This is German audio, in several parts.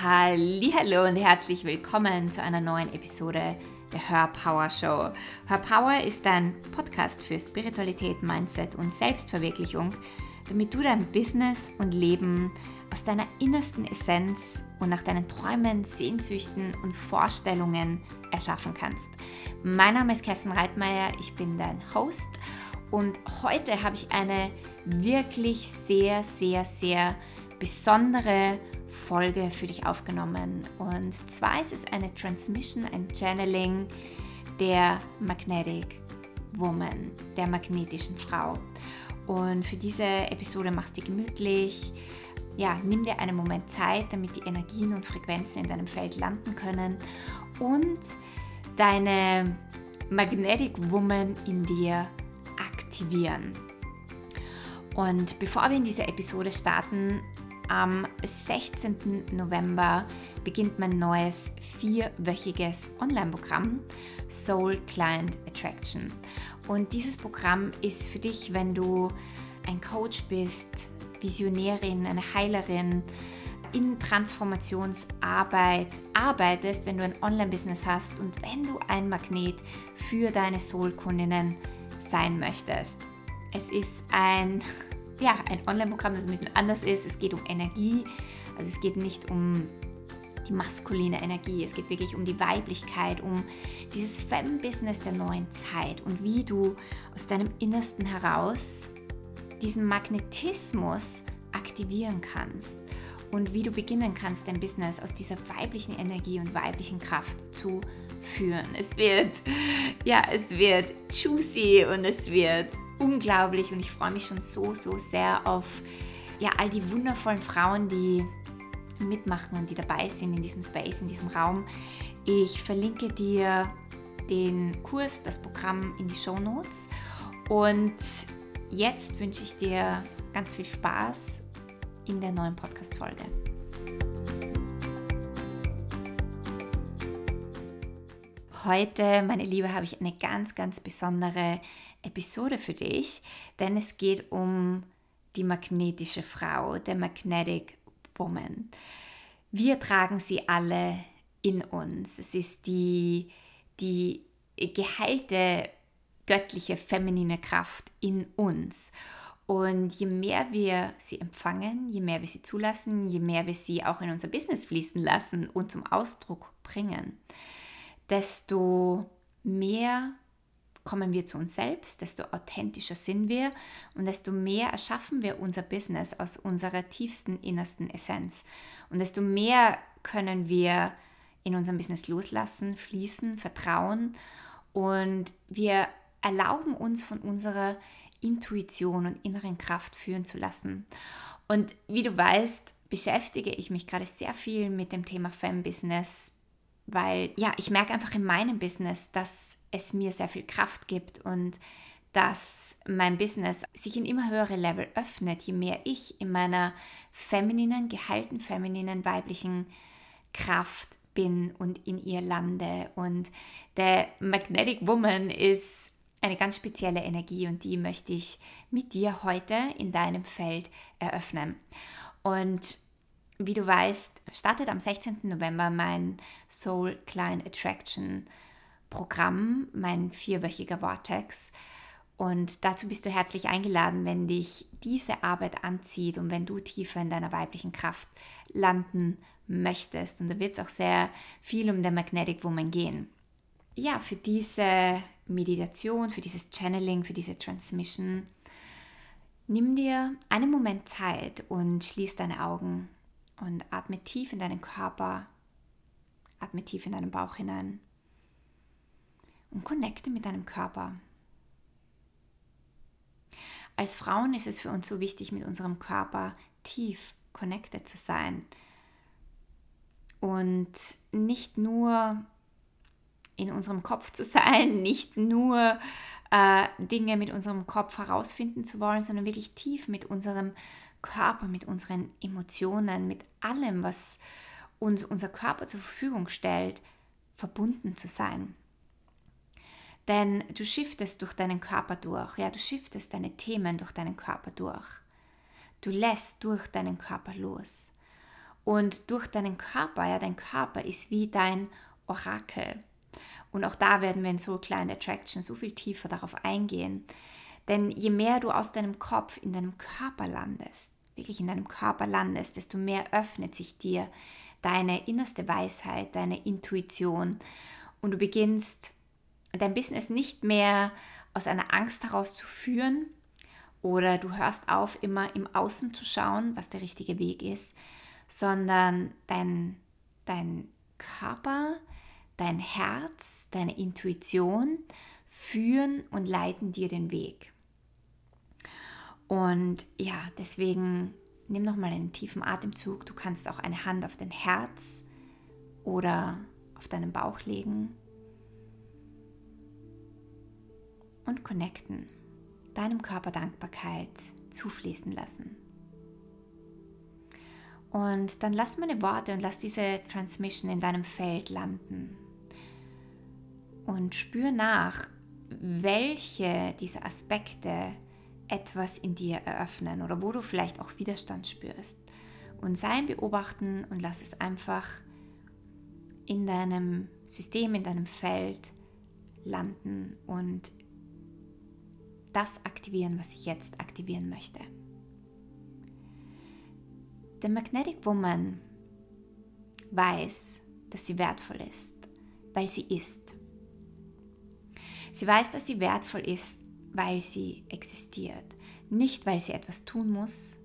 Hallo und herzlich willkommen zu einer neuen Episode der Her Power Show. Her Power ist ein Podcast für Spiritualität, Mindset und Selbstverwirklichung, damit du dein Business und Leben aus deiner innersten Essenz und nach deinen Träumen, Sehnsüchten und Vorstellungen erschaffen kannst. Mein Name ist Kerstin Reitmeier, ich bin dein Host und heute habe ich eine wirklich sehr, sehr, sehr besondere Folge für dich aufgenommen. Und zwar ist es eine Transmission, ein Channeling der Magnetic Woman, der magnetischen Frau. Und für diese Episode machst du gemütlich. Ja, nimm dir einen Moment Zeit, damit die Energien und Frequenzen in deinem Feld landen können und deine Magnetic Woman in dir aktivieren. Und bevor wir in diese Episode starten, am 16. November beginnt mein neues vierwöchiges Online-Programm Soul Client Attraction. Und dieses Programm ist für dich, wenn du ein Coach bist, Visionärin, eine Heilerin, in Transformationsarbeit arbeitest, wenn du ein Online-Business hast und wenn du ein Magnet für deine Soul-Kundinnen sein möchtest. Es ist ein ja, ein Online-Programm, das ein bisschen anders ist. Es geht um Energie, also es geht nicht um die maskuline Energie, es geht wirklich um die Weiblichkeit, um dieses Femme-Business der neuen Zeit und wie du aus deinem Innersten heraus diesen Magnetismus aktivieren kannst und wie du beginnen kannst, dein Business aus dieser weiblichen Energie und weiblichen Kraft zu führen. Es wird, ja, es wird juicy und es wird unglaublich und ich freue mich schon so, so sehr auf ja, all die wundervollen Frauen, die mitmachen und die dabei sind in diesem Space, in diesem Raum. Ich verlinke dir den Kurs, das Programm in die Show Notes. Und jetzt wünsche ich dir ganz viel Spaß in der neuen Podcast-Folge. Heute, meine Liebe, habe ich eine ganz, ganz besondere Episode für dich, denn es geht um die magnetische Frau, der Magnetic Woman. Wir tragen sie alle in uns. Es ist die, die geheilte göttliche feminine Kraft in uns. Und je mehr wir sie empfangen, je mehr wir sie zulassen, je mehr wir sie auch in unser Business fließen lassen und zum Ausdruck bringen, desto mehr kommen wir zu uns selbst, desto authentischer sind wir und desto mehr erschaffen wir unser Business aus unserer tiefsten, innersten Essenz. Und desto mehr können wir in unserem Business loslassen, fließen, vertrauen und wir erlauben uns von unserer Intuition und inneren Kraft führen zu lassen. Und wie du weißt, beschäftige ich mich gerade sehr viel mit dem Thema Femme-Business, weil ja, ich merke einfach in meinem Business, dass es mir sehr viel Kraft gibt und dass mein Business sich in immer höhere Level öffnet, je mehr ich in meiner femininen, gehalten femininen, weiblichen Kraft bin und in ihr lande. Und der Magnetic Woman ist eine ganz spezielle Energie und die möchte ich mit dir heute in deinem Feld eröffnen. Und wie du weißt, startet am 16. November mein Soul Client Attraction Programm, mein vierwöchiger Vortex. Und dazu bist du herzlich eingeladen, wenn dich diese Arbeit anzieht und wenn du tiefer in deiner weiblichen Kraft landen möchtest. Und da wird es auch sehr viel um den Magnetic Woman gehen. Ja, für diese Meditation, für dieses Channeling, für diese Transmission, nimm dir einen Moment Zeit und schließ deine Augen und atme tief in deinen Körper, atme tief in deinen Bauch hinein und connecte mit deinem Körper. Als Frauen ist es für uns so wichtig, mit unserem Körper tief connected zu sein und nicht nur in unserem Kopf zu sein, nicht nur äh, Dinge mit unserem Kopf herausfinden zu wollen, sondern wirklich tief mit unserem Körper, mit unseren Emotionen, mit allem, was uns unser Körper zur Verfügung stellt, verbunden zu sein. Denn du shiftest durch deinen Körper durch, ja, du shiftest deine Themen durch deinen Körper durch. Du lässt durch deinen Körper los. Und durch deinen Körper, ja, dein Körper ist wie dein Orakel. Und auch da werden wir in so kleinen Attraction so viel tiefer darauf eingehen. Denn je mehr du aus deinem Kopf in deinem Körper landest, wirklich in deinem Körper landest, desto mehr öffnet sich dir deine innerste Weisheit, deine Intuition und du beginnst dein Business nicht mehr aus einer Angst heraus zu führen oder du hörst auf, immer im Außen zu schauen, was der richtige Weg ist, sondern dein, dein Körper, dein Herz, deine Intuition führen und leiten dir den Weg. Und ja, deswegen nimm nochmal einen tiefen Atemzug. Du kannst auch eine Hand auf dein Herz oder auf deinen Bauch legen und connecten, deinem Körper Dankbarkeit zufließen lassen. Und dann lass meine Worte und lass diese Transmission in deinem Feld landen. Und spür nach, welche dieser Aspekte etwas in dir eröffnen oder wo du vielleicht auch Widerstand spürst. Und sei Beobachten und lass es einfach in deinem System, in deinem Feld landen und das aktivieren, was ich jetzt aktivieren möchte. Der Magnetic Woman weiß, dass sie wertvoll ist, weil sie ist. Sie weiß, dass sie wertvoll ist, weil sie existiert. Nicht, weil sie etwas tun muss,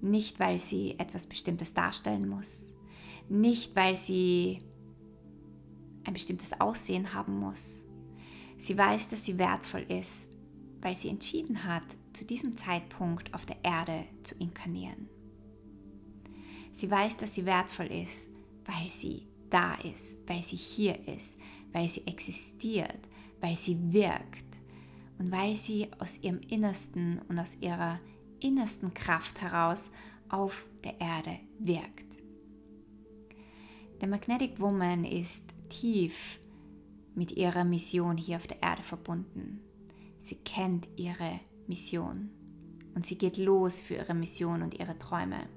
nicht, weil sie etwas Bestimmtes darstellen muss, nicht, weil sie ein bestimmtes Aussehen haben muss. Sie weiß, dass sie wertvoll ist, weil sie entschieden hat, zu diesem Zeitpunkt auf der Erde zu inkarnieren. Sie weiß, dass sie wertvoll ist, weil sie da ist, weil sie hier ist, weil sie existiert, weil sie wirkt und weil sie aus ihrem Innersten und aus ihrer innersten Kraft heraus auf der Erde wirkt. Der Magnetic Woman ist tief mit ihrer Mission hier auf der Erde verbunden. Sie kennt ihre Mission und sie geht los für ihre Mission und ihre Träume.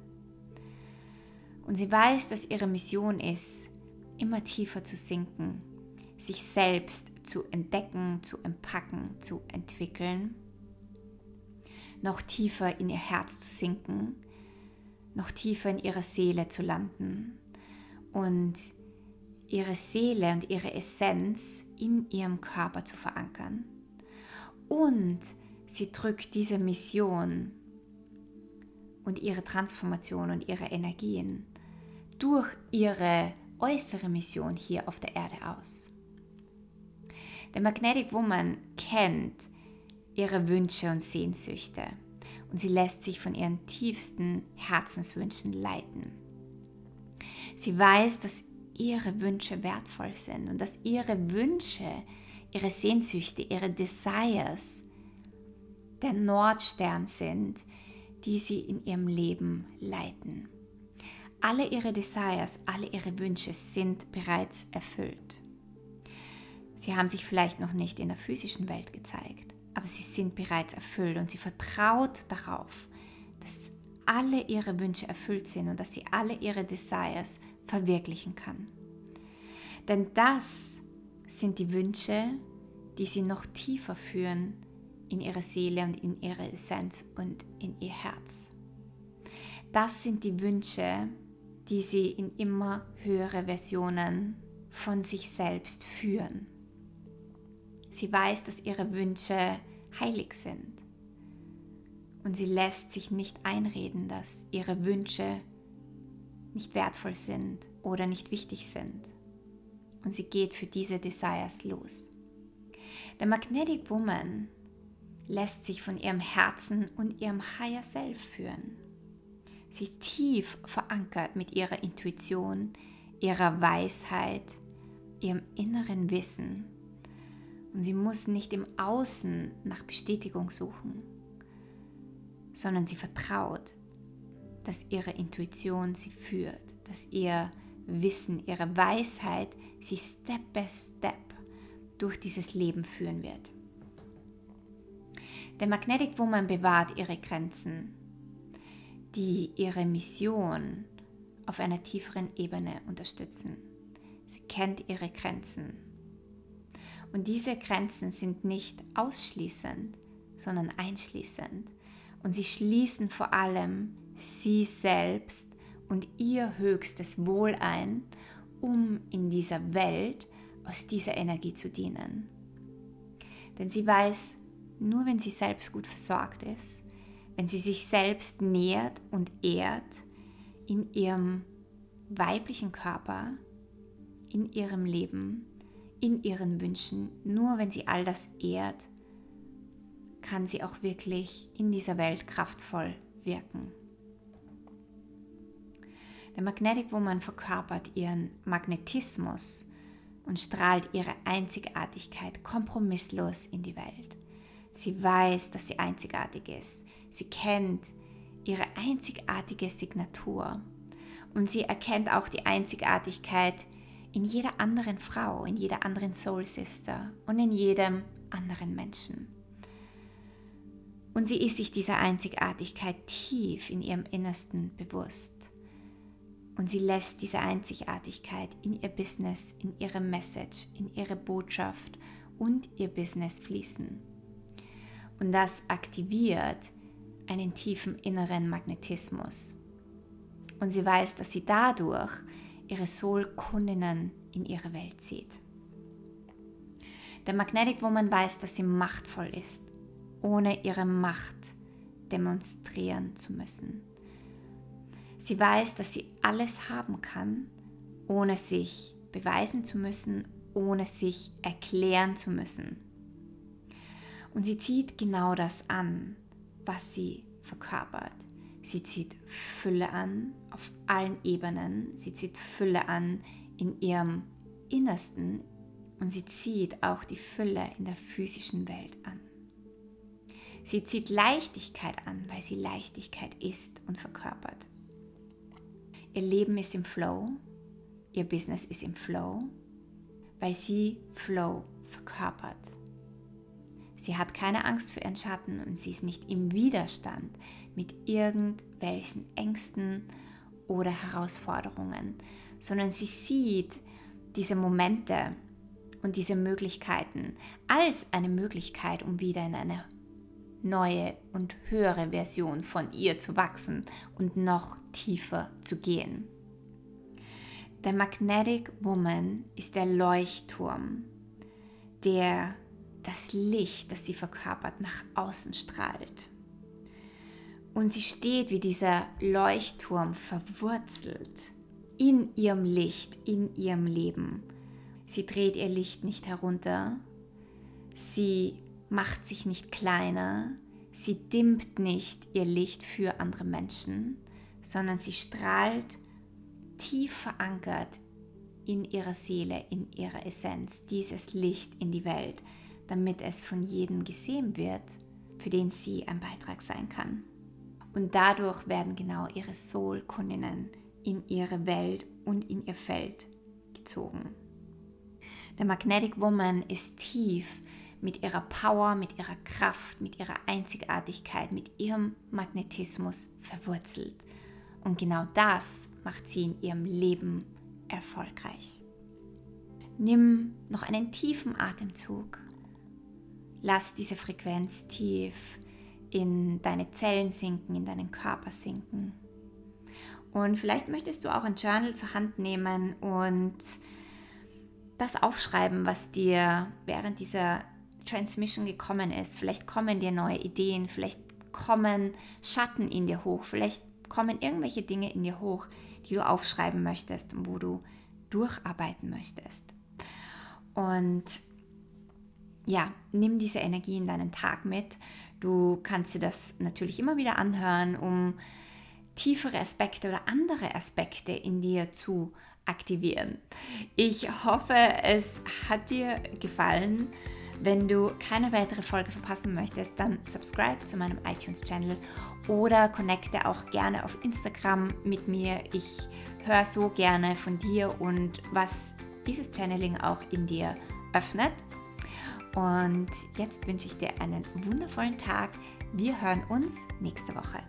Und sie weiß, dass ihre Mission ist, immer tiefer zu sinken, sich selbst zu entdecken, zu entpacken, zu entwickeln, noch tiefer in ihr Herz zu sinken, noch tiefer in ihrer Seele zu landen und ihre Seele und ihre Essenz in ihrem Körper zu verankern. Und sie drückt diese Mission und ihre Transformation und ihre Energien durch ihre äußere Mission hier auf der Erde aus. Der Magnetic Woman kennt ihre Wünsche und Sehnsüchte und sie lässt sich von ihren tiefsten Herzenswünschen leiten. Sie weiß, dass ihre Wünsche wertvoll sind und dass ihre Wünsche, ihre Sehnsüchte, ihre Desires der Nordstern sind, die sie in ihrem Leben leiten. Alle ihre Desires, alle ihre Wünsche sind bereits erfüllt. Sie haben sich vielleicht noch nicht in der physischen Welt gezeigt, aber sie sind bereits erfüllt und sie vertraut darauf, dass alle ihre Wünsche erfüllt sind und dass sie alle ihre Desires verwirklichen kann. Denn das sind die Wünsche, die sie noch tiefer führen in ihre Seele und in ihre Essenz und in ihr Herz. Das sind die Wünsche, die sie in immer höhere Versionen von sich selbst führen. Sie weiß, dass ihre Wünsche heilig sind. Und sie lässt sich nicht einreden, dass ihre Wünsche nicht wertvoll sind oder nicht wichtig sind. Und sie geht für diese Desires los. Der Magnetic Woman lässt sich von ihrem Herzen und ihrem Higher Self führen. Sie ist tief verankert mit ihrer Intuition, ihrer Weisheit, ihrem inneren Wissen. Und sie muss nicht im Außen nach Bestätigung suchen, sondern sie vertraut, dass ihre Intuition sie führt, dass ihr Wissen, ihre Weisheit sie Step by Step durch dieses Leben führen wird. Der Magnetic Woman bewahrt ihre Grenzen, die ihre Mission auf einer tieferen Ebene unterstützen. Sie kennt ihre Grenzen. Und diese Grenzen sind nicht ausschließend, sondern einschließend. Und sie schließen vor allem sie selbst und ihr höchstes Wohl ein, um in dieser Welt aus dieser Energie zu dienen. Denn sie weiß, nur wenn sie selbst gut versorgt ist, wenn sie sich selbst nährt und ehrt in ihrem weiblichen Körper, in ihrem Leben, in ihren Wünschen, nur wenn sie all das ehrt, kann sie auch wirklich in dieser Welt kraftvoll wirken. Der Magnetic Woman verkörpert ihren Magnetismus und strahlt ihre Einzigartigkeit kompromisslos in die Welt. Sie weiß, dass sie einzigartig ist. Sie kennt ihre einzigartige Signatur und sie erkennt auch die Einzigartigkeit in jeder anderen Frau, in jeder anderen Soul Sister und in jedem anderen Menschen. Und sie ist sich dieser Einzigartigkeit tief in ihrem Innersten bewusst. Und sie lässt diese Einzigartigkeit in ihr Business, in ihre Message, in ihre Botschaft und ihr Business fließen. Und das aktiviert einen tiefen inneren Magnetismus. Und sie weiß, dass sie dadurch ihre Soul-Kundinnen in ihre Welt zieht. Der Magnetic Woman weiß, dass sie machtvoll ist, ohne ihre Macht demonstrieren zu müssen. Sie weiß, dass sie alles haben kann, ohne sich beweisen zu müssen, ohne sich erklären zu müssen. Und sie zieht genau das an, was sie verkörpert. Sie zieht Fülle an auf allen Ebenen. Sie zieht Fülle an in ihrem Innersten und sie zieht auch die Fülle in der physischen Welt an. Sie zieht Leichtigkeit an, weil sie Leichtigkeit ist und verkörpert. Ihr Leben ist im Flow, ihr Business ist im Flow, weil sie Flow verkörpert. Sie hat keine Angst für ihren Schatten und sie ist nicht im Widerstand mit irgendwelchen Ängsten oder Herausforderungen, sondern sie sieht diese Momente und diese Möglichkeiten als eine Möglichkeit, um wieder in eine neue und höhere Version von ihr zu wachsen und noch tiefer zu gehen. Der Magnetic Woman ist der Leuchtturm, der das Licht, das sie verkörpert, nach außen strahlt. Und sie steht wie dieser Leuchtturm verwurzelt in ihrem Licht, in ihrem Leben. Sie dreht ihr Licht nicht herunter, sie macht sich nicht kleiner, sie dimmt nicht ihr Licht für andere Menschen, sondern sie strahlt tief verankert in ihrer Seele, in ihrer Essenz dieses Licht in die Welt damit es von jedem gesehen wird, für den sie ein Beitrag sein kann. Und dadurch werden genau ihre Soul-Kundinnen in ihre Welt und in ihr Feld gezogen. Der Magnetic Woman ist tief mit ihrer Power, mit ihrer Kraft, mit ihrer Einzigartigkeit, mit ihrem Magnetismus verwurzelt. Und genau das macht sie in ihrem Leben erfolgreich. Nimm noch einen tiefen Atemzug Lass diese Frequenz tief in deine Zellen sinken, in deinen Körper sinken. Und vielleicht möchtest du auch ein Journal zur Hand nehmen und das aufschreiben, was dir während dieser Transmission gekommen ist. Vielleicht kommen dir neue Ideen, vielleicht kommen Schatten in dir hoch, vielleicht kommen irgendwelche Dinge in dir hoch, die du aufschreiben möchtest und wo du durcharbeiten möchtest. Und ja, nimm diese Energie in deinen Tag mit. Du kannst dir das natürlich immer wieder anhören, um tiefere Aspekte oder andere Aspekte in dir zu aktivieren. Ich hoffe, es hat dir gefallen. Wenn du keine weitere Folge verpassen möchtest, dann subscribe zu meinem iTunes-Channel oder connecte auch gerne auf Instagram mit mir. Ich höre so gerne von dir und was dieses Channeling auch in dir öffnet. Und jetzt wünsche ich dir einen wundervollen Tag. Wir hören uns nächste Woche.